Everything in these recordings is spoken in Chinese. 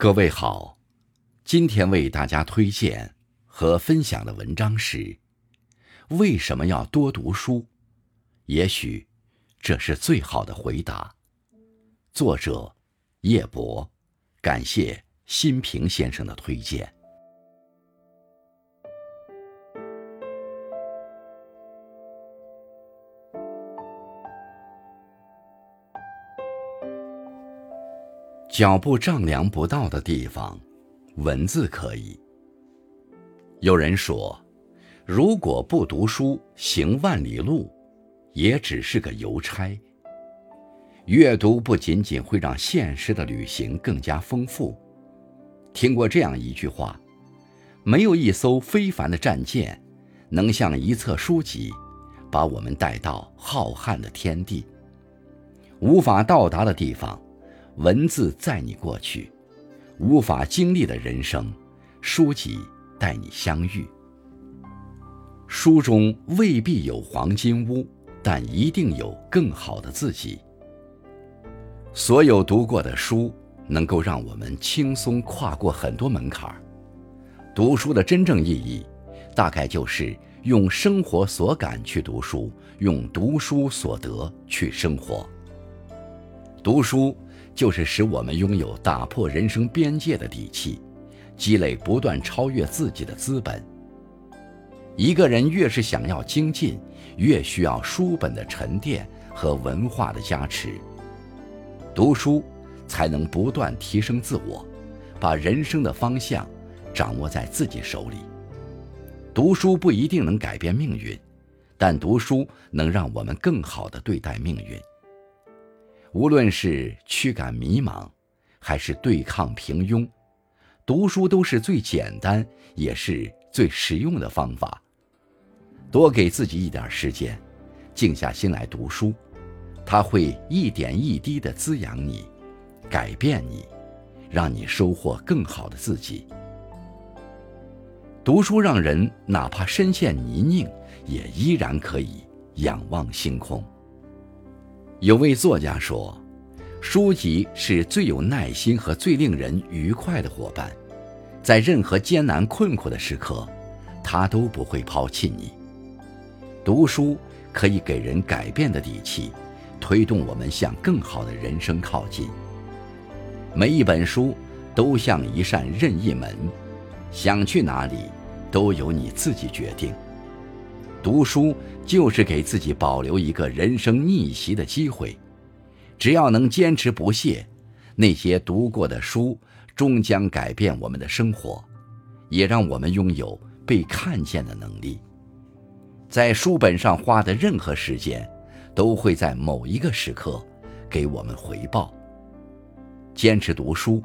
各位好，今天为大家推荐和分享的文章是：为什么要多读书？也许这是最好的回答。作者叶博，感谢新平先生的推荐。脚步丈量不到的地方，文字可以。有人说，如果不读书，行万里路，也只是个邮差。阅读不仅仅会让现实的旅行更加丰富。听过这样一句话：没有一艘非凡的战舰，能像一册书籍，把我们带到浩瀚的天地。无法到达的地方。文字载你过去，无法经历的人生，书籍带你相遇。书中未必有黄金屋，但一定有更好的自己。所有读过的书，能够让我们轻松跨过很多门槛儿。读书的真正意义，大概就是用生活所感去读书，用读书所得去生活。读书。就是使我们拥有打破人生边界的底气，积累不断超越自己的资本。一个人越是想要精进，越需要书本的沉淀和文化的加持。读书才能不断提升自我，把人生的方向掌握在自己手里。读书不一定能改变命运，但读书能让我们更好地对待命运。无论是驱赶迷茫，还是对抗平庸，读书都是最简单也是最实用的方法。多给自己一点时间，静下心来读书，它会一点一滴地滋养你，改变你，让你收获更好的自己。读书让人哪怕身陷泥泞，也依然可以仰望星空。有位作家说：“书籍是最有耐心和最令人愉快的伙伴，在任何艰难困苦的时刻，他都不会抛弃你。读书可以给人改变的底气，推动我们向更好的人生靠近。每一本书都像一扇任意门，想去哪里都由你自己决定。”读书就是给自己保留一个人生逆袭的机会，只要能坚持不懈，那些读过的书终将改变我们的生活，也让我们拥有被看见的能力。在书本上花的任何时间，都会在某一个时刻给我们回报。坚持读书，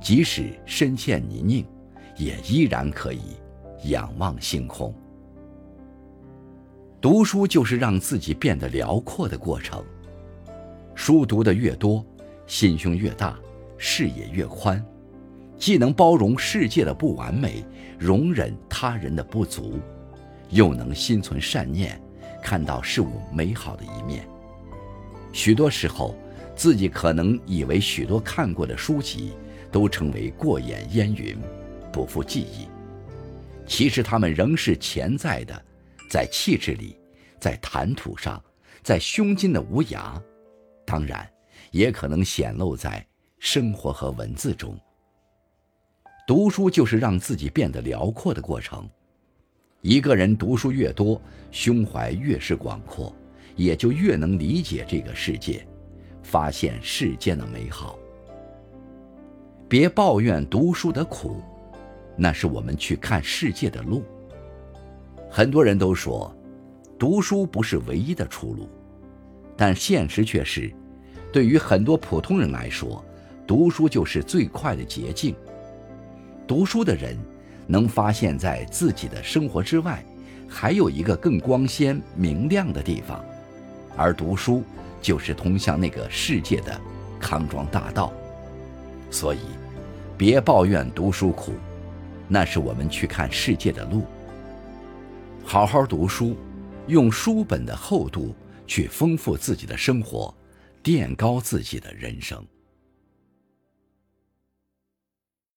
即使身陷泥泞，也依然可以仰望星空。读书就是让自己变得辽阔的过程。书读得越多，心胸越大，视野越宽，既能包容世界的不完美，容忍他人的不足，又能心存善念，看到事物美好的一面。许多时候，自己可能以为许多看过的书籍都成为过眼烟云，不复记忆，其实它们仍是潜在的。在气质里，在谈吐上，在胸襟的无涯，当然，也可能显露在生活和文字中。读书就是让自己变得辽阔的过程。一个人读书越多，胸怀越是广阔，也就越能理解这个世界，发现世间的美好。别抱怨读书的苦，那是我们去看世界的路。很多人都说，读书不是唯一的出路，但现实却是，对于很多普通人来说，读书就是最快的捷径。读书的人能发现，在自己的生活之外，还有一个更光鲜明亮的地方，而读书就是通向那个世界的康庄大道。所以，别抱怨读书苦，那是我们去看世界的路。好好读书，用书本的厚度去丰富自己的生活，垫高自己的人生。